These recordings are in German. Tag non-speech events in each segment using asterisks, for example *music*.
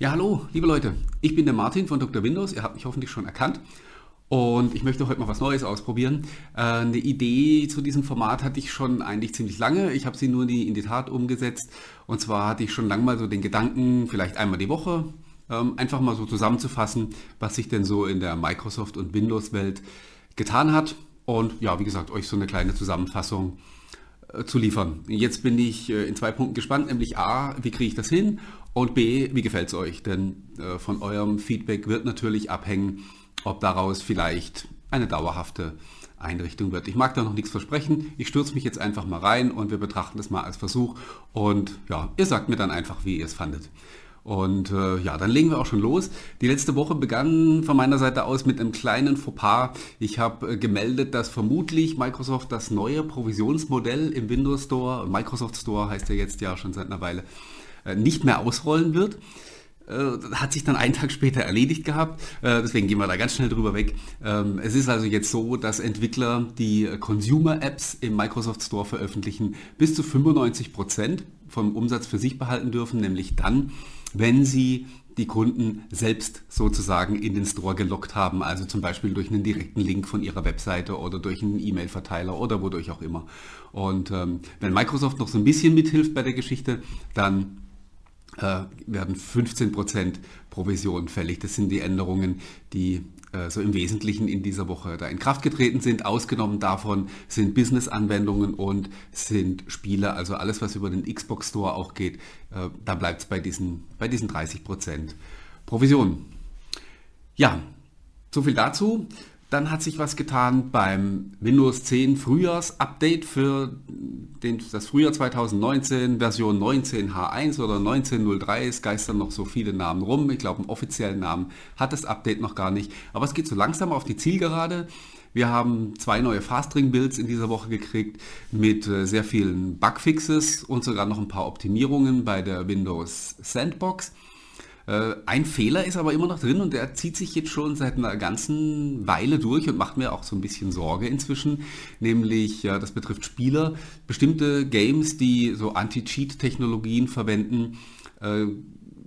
Ja, hallo, liebe Leute. Ich bin der Martin von Dr. Windows. Ihr habt mich hoffentlich schon erkannt. Und ich möchte heute mal was Neues ausprobieren. Äh, eine Idee zu diesem Format hatte ich schon eigentlich ziemlich lange. Ich habe sie nur in die Tat umgesetzt. Und zwar hatte ich schon lange mal so den Gedanken, vielleicht einmal die Woche, ähm, einfach mal so zusammenzufassen, was sich denn so in der Microsoft- und Windows-Welt getan hat. Und ja, wie gesagt, euch so eine kleine Zusammenfassung zu liefern. Jetzt bin ich äh, in zwei Punkten gespannt, nämlich A, wie kriege ich das hin und B, wie gefällt es euch? Denn äh, von eurem Feedback wird natürlich abhängen, ob daraus vielleicht eine dauerhafte Einrichtung wird. Ich mag da noch nichts versprechen. Ich stürze mich jetzt einfach mal rein und wir betrachten das mal als Versuch. Und ja, ihr sagt mir dann einfach, wie ihr es fandet. Und äh, ja, dann legen wir auch schon los. Die letzte Woche begann von meiner Seite aus mit einem kleinen Fauxpas. Ich habe äh, gemeldet, dass vermutlich Microsoft das neue Provisionsmodell im Windows Store, Microsoft Store heißt ja jetzt ja schon seit einer Weile, äh, nicht mehr ausrollen wird. Äh, hat sich dann einen Tag später erledigt gehabt. Äh, deswegen gehen wir da ganz schnell drüber weg. Ähm, es ist also jetzt so, dass Entwickler, die Consumer-Apps im Microsoft Store veröffentlichen, bis zu 95 Prozent vom Umsatz für sich behalten dürfen, nämlich dann, wenn sie die Kunden selbst sozusagen in den Store gelockt haben, also zum Beispiel durch einen direkten Link von ihrer Webseite oder durch einen E-Mail-Verteiler oder wodurch auch immer. Und ähm, wenn Microsoft noch so ein bisschen mithilft bei der Geschichte, dann äh, werden 15% Provision fällig. Das sind die Änderungen, die so im Wesentlichen in dieser Woche da in Kraft getreten sind. Ausgenommen davon sind Business-Anwendungen und sind Spiele, also alles, was über den Xbox Store auch geht, äh, da bleibt es bei diesen, bei diesen 30% Provision. Ja, so viel dazu. Dann hat sich was getan beim Windows 10 Frühjahrs-Update für den, das Frühjahr 2019, Version 19H1 oder 1903. Es geistern noch so viele Namen rum. Ich glaube, einen offiziellen Namen hat das Update noch gar nicht. Aber es geht so langsam auf die Zielgerade. Wir haben zwei neue Fastring-Builds in dieser Woche gekriegt mit äh, sehr vielen Bugfixes und sogar noch ein paar Optimierungen bei der Windows Sandbox. Äh, ein Fehler ist aber immer noch drin und der zieht sich jetzt schon seit einer ganzen Weile durch und macht mir auch so ein bisschen Sorge inzwischen. Nämlich, das betrifft Spieler. Bestimmte Games, die so Anti-Cheat-Technologien verwenden, äh,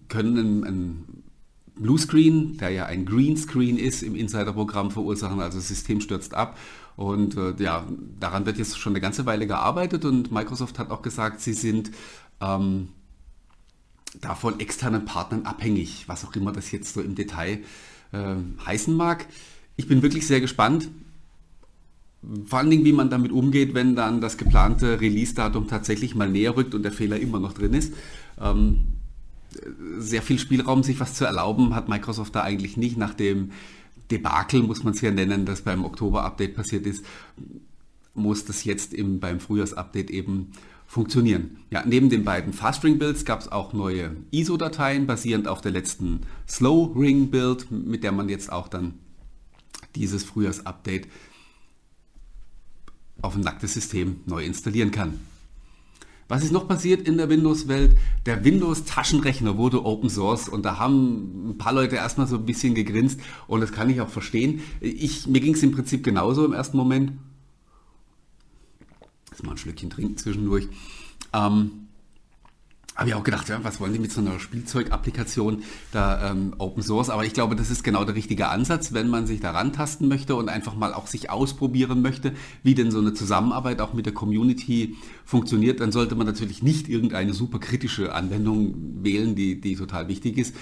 können ein, ein Bluescreen, der ja ein Greenscreen ist, im Insider-Programm verursachen. Also das System stürzt ab. Und äh, ja, daran wird jetzt schon eine ganze Weile gearbeitet und Microsoft hat auch gesagt, sie sind ähm, da von externen Partnern abhängig, was auch immer das jetzt so im Detail äh, heißen mag. Ich bin wirklich sehr gespannt, vor allen Dingen, wie man damit umgeht, wenn dann das geplante Release-Datum tatsächlich mal näher rückt und der Fehler immer noch drin ist. Ähm, sehr viel Spielraum, sich was zu erlauben, hat Microsoft da eigentlich nicht. Nach dem Debakel, muss man es ja nennen, das beim Oktober-Update passiert ist, muss das jetzt im, beim Frühjahrs-Update eben funktionieren. Ja, neben den beiden Fast-Ring-Builds gab es auch neue ISO-Dateien basierend auf der letzten Slow-Ring-Build, mit der man jetzt auch dann dieses Frühjahrs-Update auf ein nacktes System neu installieren kann. Was ist noch passiert in der Windows-Welt? Der Windows-Taschenrechner wurde Open Source und da haben ein paar Leute erstmal so ein bisschen gegrinst und das kann ich auch verstehen. Ich, mir ging es im Prinzip genauso im ersten Moment Jetzt mal ein Schlückchen trinken zwischendurch. Ähm, habe ich auch gedacht, ja, was wollen die mit so einer Spielzeug-Applikation da ähm, Open Source? Aber ich glaube, das ist genau der richtige Ansatz, wenn man sich daran tasten möchte und einfach mal auch sich ausprobieren möchte, wie denn so eine Zusammenarbeit auch mit der Community funktioniert, dann sollte man natürlich nicht irgendeine super kritische Anwendung wählen, die, die total wichtig ist,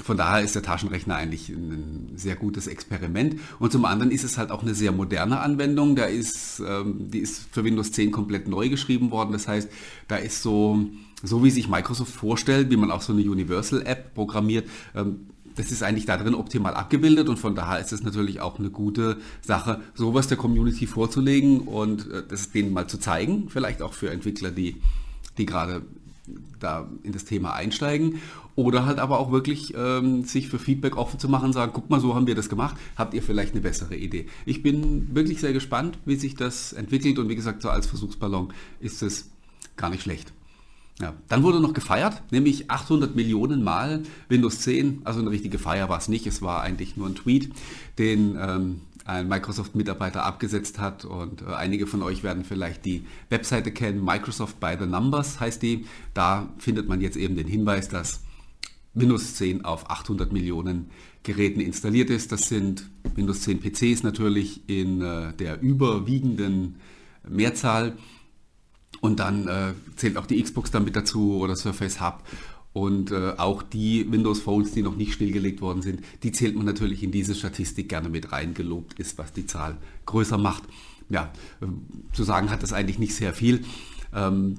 von daher ist der Taschenrechner eigentlich ein sehr gutes Experiment. Und zum anderen ist es halt auch eine sehr moderne Anwendung. Da ist, ähm, die ist für Windows 10 komplett neu geschrieben worden. Das heißt, da ist so, so wie sich Microsoft vorstellt, wie man auch so eine Universal-App programmiert, ähm, das ist eigentlich da drin optimal abgebildet und von daher ist es natürlich auch eine gute Sache, sowas der Community vorzulegen und äh, das denen mal zu zeigen, vielleicht auch für Entwickler, die, die gerade da in das Thema einsteigen oder halt aber auch wirklich ähm, sich für Feedback offen zu machen, sagen, guck mal, so haben wir das gemacht, habt ihr vielleicht eine bessere Idee. Ich bin wirklich sehr gespannt, wie sich das entwickelt und wie gesagt, so als Versuchsballon ist es gar nicht schlecht. Ja, dann wurde noch gefeiert, nämlich 800 Millionen Mal Windows 10, also eine richtige Feier war es nicht, es war eigentlich nur ein Tweet, den ähm, ein Microsoft-Mitarbeiter abgesetzt hat und äh, einige von euch werden vielleicht die Webseite kennen, Microsoft by the Numbers heißt die. Da findet man jetzt eben den Hinweis, dass Windows 10 auf 800 Millionen Geräten installiert ist. Das sind Windows 10 PCs natürlich in äh, der überwiegenden Mehrzahl. Und dann äh, zählt auch die Xbox damit dazu oder Surface Hub. Und äh, auch die Windows Phones, die noch nicht stillgelegt worden sind, die zählt man natürlich in diese Statistik gerne mit rein. Gelobt ist, was die Zahl größer macht. Ja, äh, zu sagen hat das eigentlich nicht sehr viel. Ähm,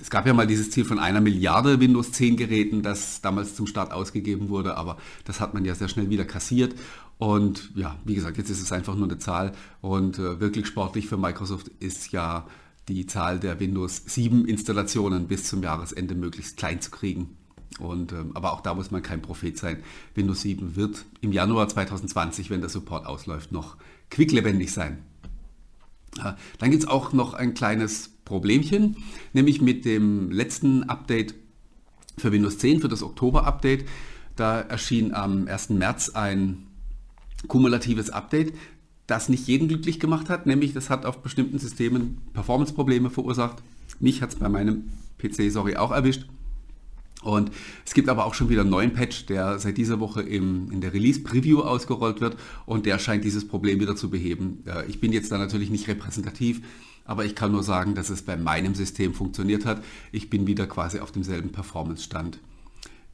es gab ja mal dieses Ziel von einer Milliarde Windows 10 Geräten, das damals zum Start ausgegeben wurde, aber das hat man ja sehr schnell wieder kassiert. Und ja, wie gesagt, jetzt ist es einfach nur eine Zahl und äh, wirklich sportlich für Microsoft ist ja die Zahl der Windows 7 Installationen bis zum Jahresende möglichst klein zu kriegen. Und, ähm, aber auch da muss man kein Prophet sein. Windows 7 wird im Januar 2020, wenn der Support ausläuft, noch quicklebendig sein. Dann gibt es auch noch ein kleines Problemchen, nämlich mit dem letzten Update für Windows 10, für das Oktober-Update. Da erschien am 1. März ein kumulatives Update, das nicht jeden glücklich gemacht hat, nämlich das hat auf bestimmten Systemen Performance-Probleme verursacht. Mich hat es bei meinem PC, sorry, auch erwischt. Und es gibt aber auch schon wieder einen neuen Patch, der seit dieser Woche im, in der Release-Preview ausgerollt wird und der scheint dieses Problem wieder zu beheben. Ich bin jetzt da natürlich nicht repräsentativ, aber ich kann nur sagen, dass es bei meinem System funktioniert hat. Ich bin wieder quasi auf demselben Performance-Stand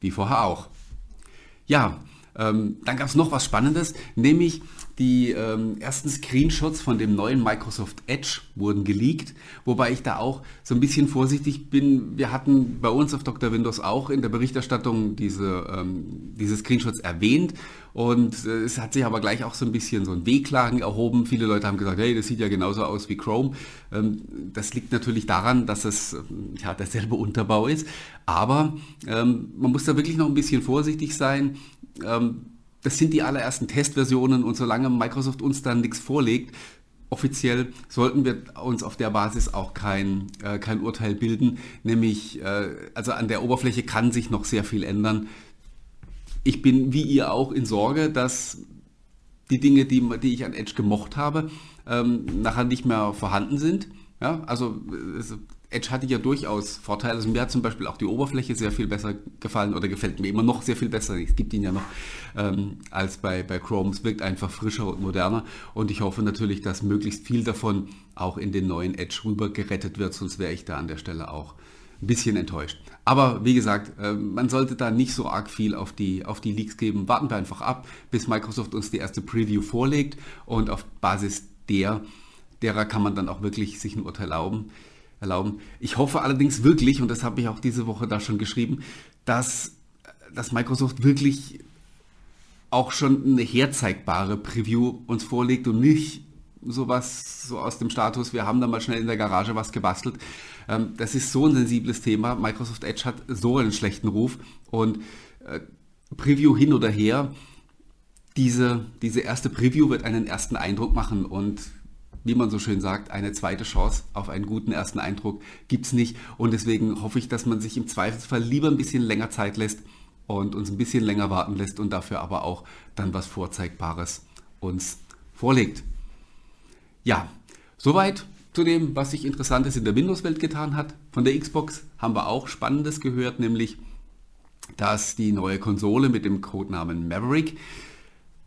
wie vorher auch. Ja, ähm, dann gab es noch was Spannendes, nämlich die ähm, ersten Screenshots von dem neuen Microsoft Edge wurden geleakt, wobei ich da auch so ein bisschen vorsichtig bin. Wir hatten bei uns auf Dr. Windows auch in der Berichterstattung diese, ähm, diese Screenshots erwähnt und äh, es hat sich aber gleich auch so ein bisschen so ein Wehklagen erhoben. Viele Leute haben gesagt, hey, das sieht ja genauso aus wie Chrome. Ähm, das liegt natürlich daran, dass es äh, ja, derselbe Unterbau ist, aber ähm, man muss da wirklich noch ein bisschen vorsichtig sein ähm, das sind die allerersten Testversionen und solange Microsoft uns dann nichts vorlegt, offiziell sollten wir uns auf der Basis auch kein, äh, kein Urteil bilden. Nämlich, äh, also an der Oberfläche kann sich noch sehr viel ändern. Ich bin wie ihr auch in Sorge, dass die Dinge, die, die ich an Edge gemocht habe, ähm, nachher nicht mehr vorhanden sind. Ja, also Edge hatte ja durchaus Vorteile. Also mir hat zum Beispiel auch die Oberfläche sehr viel besser gefallen oder gefällt mir immer noch sehr viel besser. Es gibt ihn ja noch ähm, als bei, bei Chrome. Es wirkt einfach frischer und moderner und ich hoffe natürlich, dass möglichst viel davon auch in den neuen Edge rüber gerettet wird, sonst wäre ich da an der Stelle auch ein bisschen enttäuscht. Aber wie gesagt, äh, man sollte da nicht so arg viel auf die, auf die Leaks geben. Warten wir einfach ab, bis Microsoft uns die erste Preview vorlegt und auf Basis der, derer kann man dann auch wirklich sich ein Urteil erlauben erlauben. Ich hoffe allerdings wirklich, und das habe ich auch diese Woche da schon geschrieben, dass, dass Microsoft wirklich auch schon eine herzeigbare Preview uns vorlegt und nicht sowas so aus dem Status, wir haben da mal schnell in der Garage was gebastelt. Ähm, das ist so ein sensibles Thema. Microsoft Edge hat so einen schlechten Ruf und äh, Preview hin oder her, diese, diese erste Preview wird einen ersten Eindruck machen und wie man so schön sagt, eine zweite Chance auf einen guten ersten Eindruck gibt es nicht. Und deswegen hoffe ich, dass man sich im Zweifelsfall lieber ein bisschen länger Zeit lässt und uns ein bisschen länger warten lässt und dafür aber auch dann was Vorzeigbares uns vorlegt. Ja, soweit zu dem, was sich Interessantes in der Windows-Welt getan hat. Von der Xbox haben wir auch Spannendes gehört, nämlich dass die neue Konsole mit dem Codenamen Maverick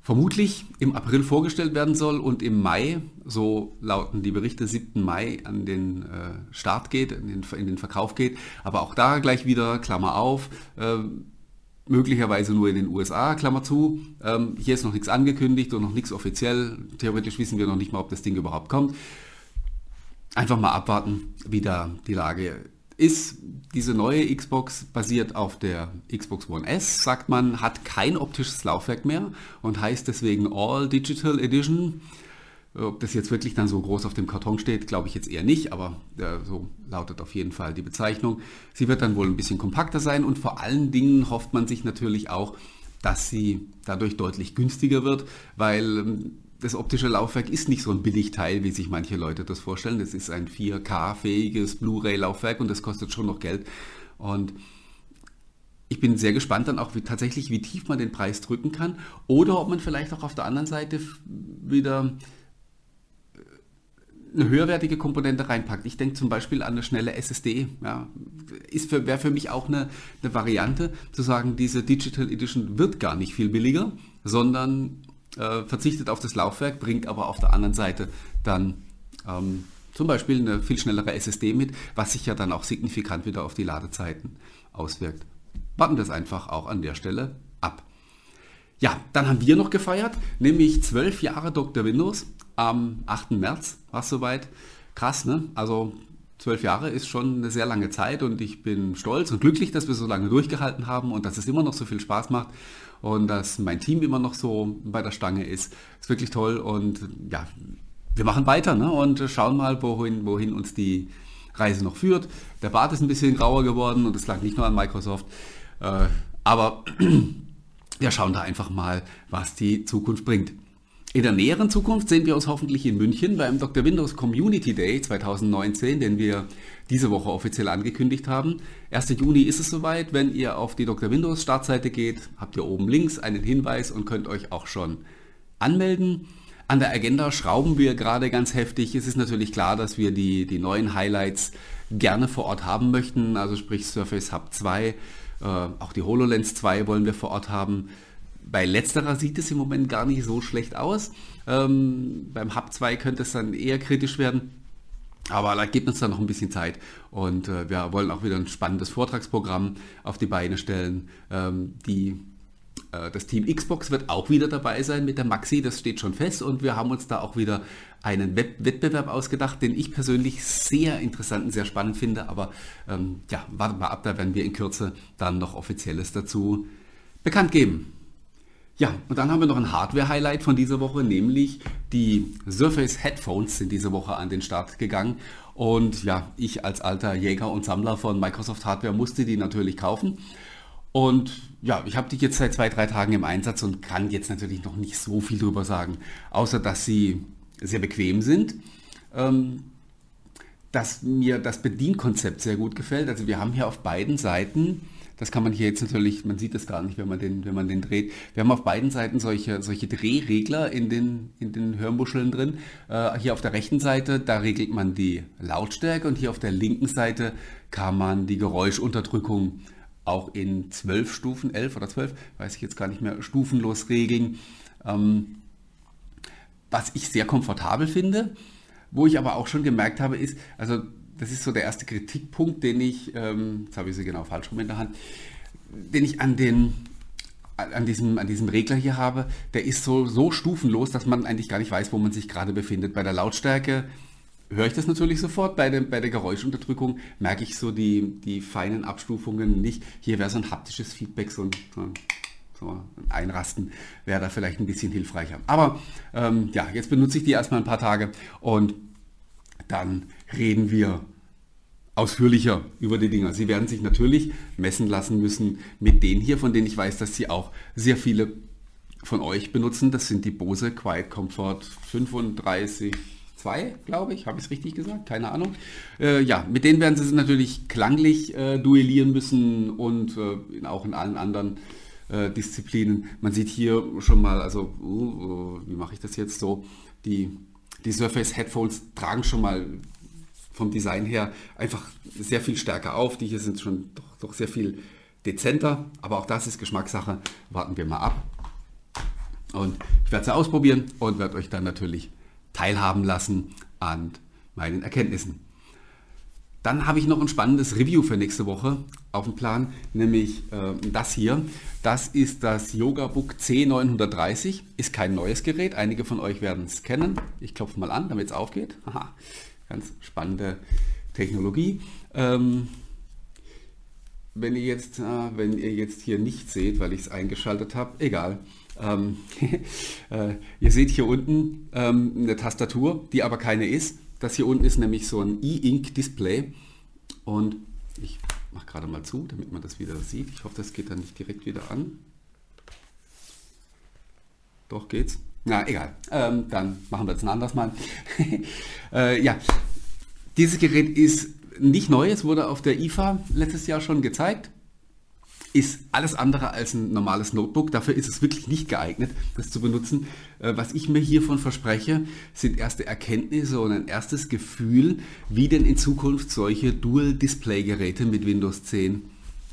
vermutlich im April vorgestellt werden soll und im Mai, so lauten die Berichte, 7. Mai an den äh, Start geht, in den, in den, Verkauf geht. Aber auch da gleich wieder, Klammer auf, äh, möglicherweise nur in den USA, Klammer zu. Ähm, hier ist noch nichts angekündigt und noch nichts offiziell. Theoretisch wissen wir noch nicht mal, ob das Ding überhaupt kommt. Einfach mal abwarten, wie da die Lage ist diese neue Xbox basiert auf der Xbox One S, sagt man, hat kein optisches Laufwerk mehr und heißt deswegen All Digital Edition. Ob das jetzt wirklich dann so groß auf dem Karton steht, glaube ich jetzt eher nicht, aber äh, so lautet auf jeden Fall die Bezeichnung. Sie wird dann wohl ein bisschen kompakter sein und vor allen Dingen hofft man sich natürlich auch, dass sie dadurch deutlich günstiger wird, weil ähm, das optische Laufwerk ist nicht so ein Billigteil, wie sich manche Leute das vorstellen. Das ist ein 4K-fähiges Blu-ray-Laufwerk und das kostet schon noch Geld. Und ich bin sehr gespannt dann auch wie, tatsächlich, wie tief man den Preis drücken kann oder ob man vielleicht auch auf der anderen Seite wieder eine höherwertige Komponente reinpackt. Ich denke zum Beispiel an eine schnelle SSD. Ja, für, wäre für mich auch eine, eine Variante zu sagen, diese Digital Edition wird gar nicht viel billiger, sondern äh, verzichtet auf das Laufwerk, bringt aber auf der anderen Seite dann ähm, zum Beispiel eine viel schnellere SSD mit, was sich ja dann auch signifikant wieder auf die Ladezeiten auswirkt. Warten wir es einfach auch an der Stelle ab. Ja, dann haben wir noch gefeiert, nämlich zwölf Jahre Dr. Windows am 8. März war es soweit. Krass, ne? Also zwölf Jahre ist schon eine sehr lange Zeit und ich bin stolz und glücklich, dass wir so lange durchgehalten haben und dass es immer noch so viel Spaß macht und dass mein Team immer noch so bei der Stange ist. Ist wirklich toll und ja, wir machen weiter ne? und schauen mal, wohin, wohin uns die Reise noch führt. Der Bart ist ein bisschen grauer geworden und es lag nicht nur an Microsoft, äh, aber *clears throat* wir schauen da einfach mal, was die Zukunft bringt. In der näheren Zukunft sehen wir uns hoffentlich in München beim Dr. Windows Community Day 2019, den wir diese Woche offiziell angekündigt haben. 1. Juni ist es soweit. Wenn ihr auf die Dr. Windows Startseite geht, habt ihr oben links einen Hinweis und könnt euch auch schon anmelden. An der Agenda schrauben wir gerade ganz heftig. Es ist natürlich klar, dass wir die, die neuen Highlights gerne vor Ort haben möchten. Also sprich Surface Hub 2, äh, auch die HoloLens 2 wollen wir vor Ort haben. Bei letzterer sieht es im Moment gar nicht so schlecht aus. Ähm, beim Hub 2 könnte es dann eher kritisch werden. Aber da gibt uns dann noch ein bisschen Zeit und äh, wir wollen auch wieder ein spannendes Vortragsprogramm auf die Beine stellen. Ähm, die, äh, das Team Xbox wird auch wieder dabei sein mit der Maxi, das steht schon fest und wir haben uns da auch wieder einen Web Wettbewerb ausgedacht, den ich persönlich sehr interessant und sehr spannend finde. Aber ähm, ja, warten wir ab, da werden wir in Kürze dann noch offizielles dazu bekannt geben. Ja, und dann haben wir noch ein Hardware-Highlight von dieser Woche, nämlich die Surface Headphones sind diese Woche an den Start gegangen. Und ja, ich als alter Jäger und Sammler von Microsoft Hardware musste die natürlich kaufen. Und ja, ich habe die jetzt seit zwei, drei Tagen im Einsatz und kann jetzt natürlich noch nicht so viel drüber sagen, außer dass sie sehr bequem sind. Ähm, dass mir das Bedienkonzept sehr gut gefällt. Also wir haben hier auf beiden Seiten das kann man hier jetzt natürlich, man sieht es gar nicht, wenn man den, wenn man den dreht. Wir haben auf beiden Seiten solche, solche Drehregler in den, in den Hörmuscheln drin. Äh, hier auf der rechten Seite, da regelt man die Lautstärke und hier auf der linken Seite kann man die Geräuschunterdrückung auch in zwölf Stufen, elf oder zwölf, weiß ich jetzt gar nicht mehr, stufenlos regeln. Ähm, was ich sehr komfortabel finde, wo ich aber auch schon gemerkt habe, ist, also das ist so der erste Kritikpunkt, den ich, ähm, jetzt habe ich sie genau falsch rum in der Hand, den ich an den an diesem, an diesem Regler hier habe, der ist so, so stufenlos, dass man eigentlich gar nicht weiß, wo man sich gerade befindet. Bei der Lautstärke höre ich das natürlich sofort, bei, dem, bei der Geräuschunterdrückung merke ich so die, die feinen Abstufungen nicht. Hier wäre so ein haptisches Feedback, so ein, so ein Einrasten wäre da vielleicht ein bisschen hilfreicher. Aber ähm, ja, jetzt benutze ich die erstmal ein paar Tage und dann reden wir ausführlicher über die Dinger. Sie werden sich natürlich messen lassen müssen mit denen hier, von denen ich weiß, dass sie auch sehr viele von euch benutzen. Das sind die Bose Quiet Comfort 35 2, glaube ich. Habe ich es richtig gesagt? Keine Ahnung. Äh, ja, mit denen werden sie natürlich klanglich äh, duellieren müssen und äh, auch in allen anderen äh, Disziplinen. Man sieht hier schon mal, also, uh, uh, wie mache ich das jetzt so? Die die Surface Headphones tragen schon mal vom Design her einfach sehr viel stärker auf. Die hier sind schon doch, doch sehr viel dezenter, aber auch das ist Geschmackssache. Warten wir mal ab. Und ich werde sie ausprobieren und werde euch dann natürlich teilhaben lassen an meinen Erkenntnissen. Dann habe ich noch ein spannendes Review für nächste Woche auf dem Plan, nämlich äh, das hier. Das ist das Yoga Book C930, ist kein neues Gerät, einige von euch werden es kennen. Ich klopfe mal an, damit es aufgeht. Aha, ganz spannende Technologie. Ähm, wenn ihr jetzt, äh, wenn ihr jetzt hier nicht seht, weil ich es eingeschaltet habe, egal. Ähm, *laughs* äh, ihr seht hier unten ähm, eine Tastatur, die aber keine ist. Das hier unten ist nämlich so ein E-Ink-Display und ich mache gerade mal zu, damit man das wieder sieht. Ich hoffe, das geht dann nicht direkt wieder an. Doch geht's. Na, egal. Ähm, dann machen wir das ein anderes Mal. *laughs* äh, ja, dieses Gerät ist nicht neu. Es wurde auf der IFA letztes Jahr schon gezeigt. Ist alles andere als ein normales Notebook. Dafür ist es wirklich nicht geeignet, das zu benutzen. Äh, was ich mir hiervon verspreche, sind erste Erkenntnisse und ein erstes Gefühl, wie denn in Zukunft solche Dual-Display-Geräte mit Windows 10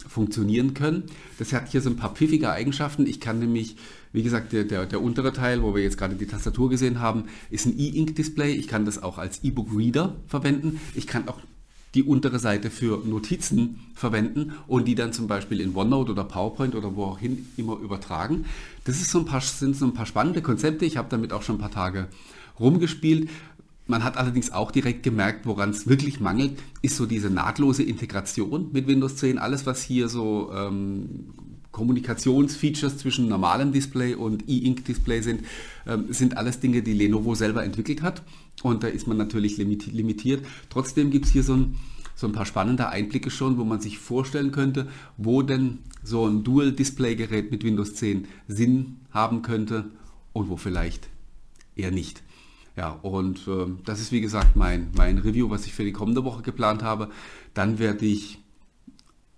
funktionieren können. Das hat hier so ein paar pfiffige Eigenschaften. Ich kann nämlich, wie gesagt, der, der, der untere Teil, wo wir jetzt gerade die Tastatur gesehen haben, ist ein E-Ink-Display. Ich kann das auch als E-Book-Reader verwenden. Ich kann auch die untere Seite für Notizen verwenden und die dann zum Beispiel in OneNote oder PowerPoint oder wo auch hin immer übertragen. Das ist so ein paar, sind so ein paar spannende Konzepte. Ich habe damit auch schon ein paar Tage rumgespielt. Man hat allerdings auch direkt gemerkt, woran es wirklich mangelt, ist so diese nahtlose Integration mit Windows 10. Alles, was hier so ähm, Kommunikationsfeatures zwischen normalem Display und E-Ink-Display sind, ähm, sind alles Dinge, die Lenovo selber entwickelt hat. Und da ist man natürlich limitiert. Trotzdem gibt es hier so ein, so ein paar spannende Einblicke schon, wo man sich vorstellen könnte, wo denn so ein Dual-Display-Gerät mit Windows 10 Sinn haben könnte und wo vielleicht eher nicht. Ja, und äh, das ist wie gesagt mein, mein Review, was ich für die kommende Woche geplant habe. Dann werde ich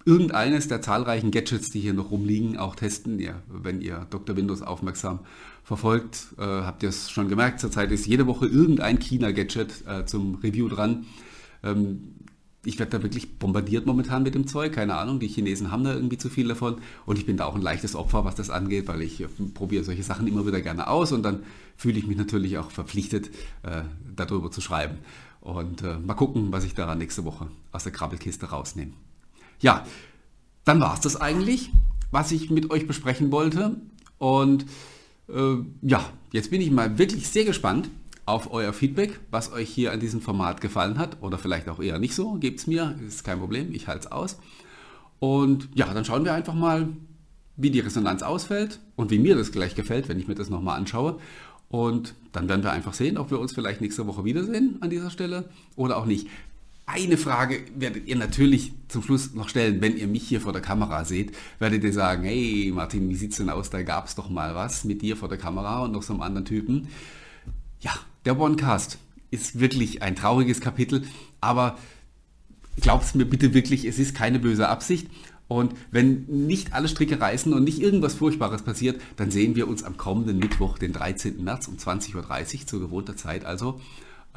irgendeines der zahlreichen Gadgets, die hier noch rumliegen, auch testen. Ja, wenn ihr Dr. Windows aufmerksam verfolgt, äh, habt ihr es schon gemerkt, zurzeit ist jede Woche irgendein China-Gadget äh, zum Review dran. Ähm, ich werde da wirklich bombardiert momentan mit dem Zeug, keine Ahnung, die Chinesen haben da irgendwie zu viel davon und ich bin da auch ein leichtes Opfer, was das angeht, weil ich äh, probiere solche Sachen immer wieder gerne aus und dann fühle ich mich natürlich auch verpflichtet, äh, darüber zu schreiben. Und äh, mal gucken, was ich da nächste Woche aus der Krabbelkiste rausnehme. Ja, dann war es das eigentlich, was ich mit euch besprechen wollte. Und äh, ja, jetzt bin ich mal wirklich sehr gespannt auf euer Feedback, was euch hier an diesem Format gefallen hat oder vielleicht auch eher nicht so. Gebt es mir, ist kein Problem, ich halte es aus. Und ja, dann schauen wir einfach mal, wie die Resonanz ausfällt und wie mir das gleich gefällt, wenn ich mir das nochmal anschaue. Und dann werden wir einfach sehen, ob wir uns vielleicht nächste Woche wiedersehen an dieser Stelle oder auch nicht. Eine Frage werdet ihr natürlich zum Schluss noch stellen, wenn ihr mich hier vor der Kamera seht, werdet ihr sagen, hey Martin, wie sieht's denn aus? Da gab es doch mal was mit dir vor der Kamera und noch so einem anderen Typen. Ja, der OneCast ist wirklich ein trauriges Kapitel, aber glaubt mir bitte wirklich, es ist keine böse Absicht. Und wenn nicht alle Stricke reißen und nicht irgendwas Furchtbares passiert, dann sehen wir uns am kommenden Mittwoch, den 13. März um 20.30 Uhr zu gewohnter Zeit also.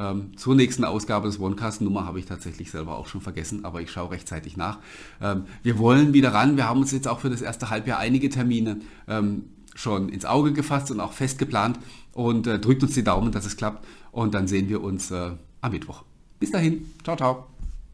Ähm, zur nächsten Ausgabe des OneCast-Nummer habe ich tatsächlich selber auch schon vergessen, aber ich schaue rechtzeitig nach. Ähm, wir wollen wieder ran. Wir haben uns jetzt auch für das erste Halbjahr einige Termine ähm, schon ins Auge gefasst und auch fest geplant und äh, drückt uns die Daumen, dass es klappt und dann sehen wir uns äh, am Mittwoch. Bis dahin. Ciao, ciao.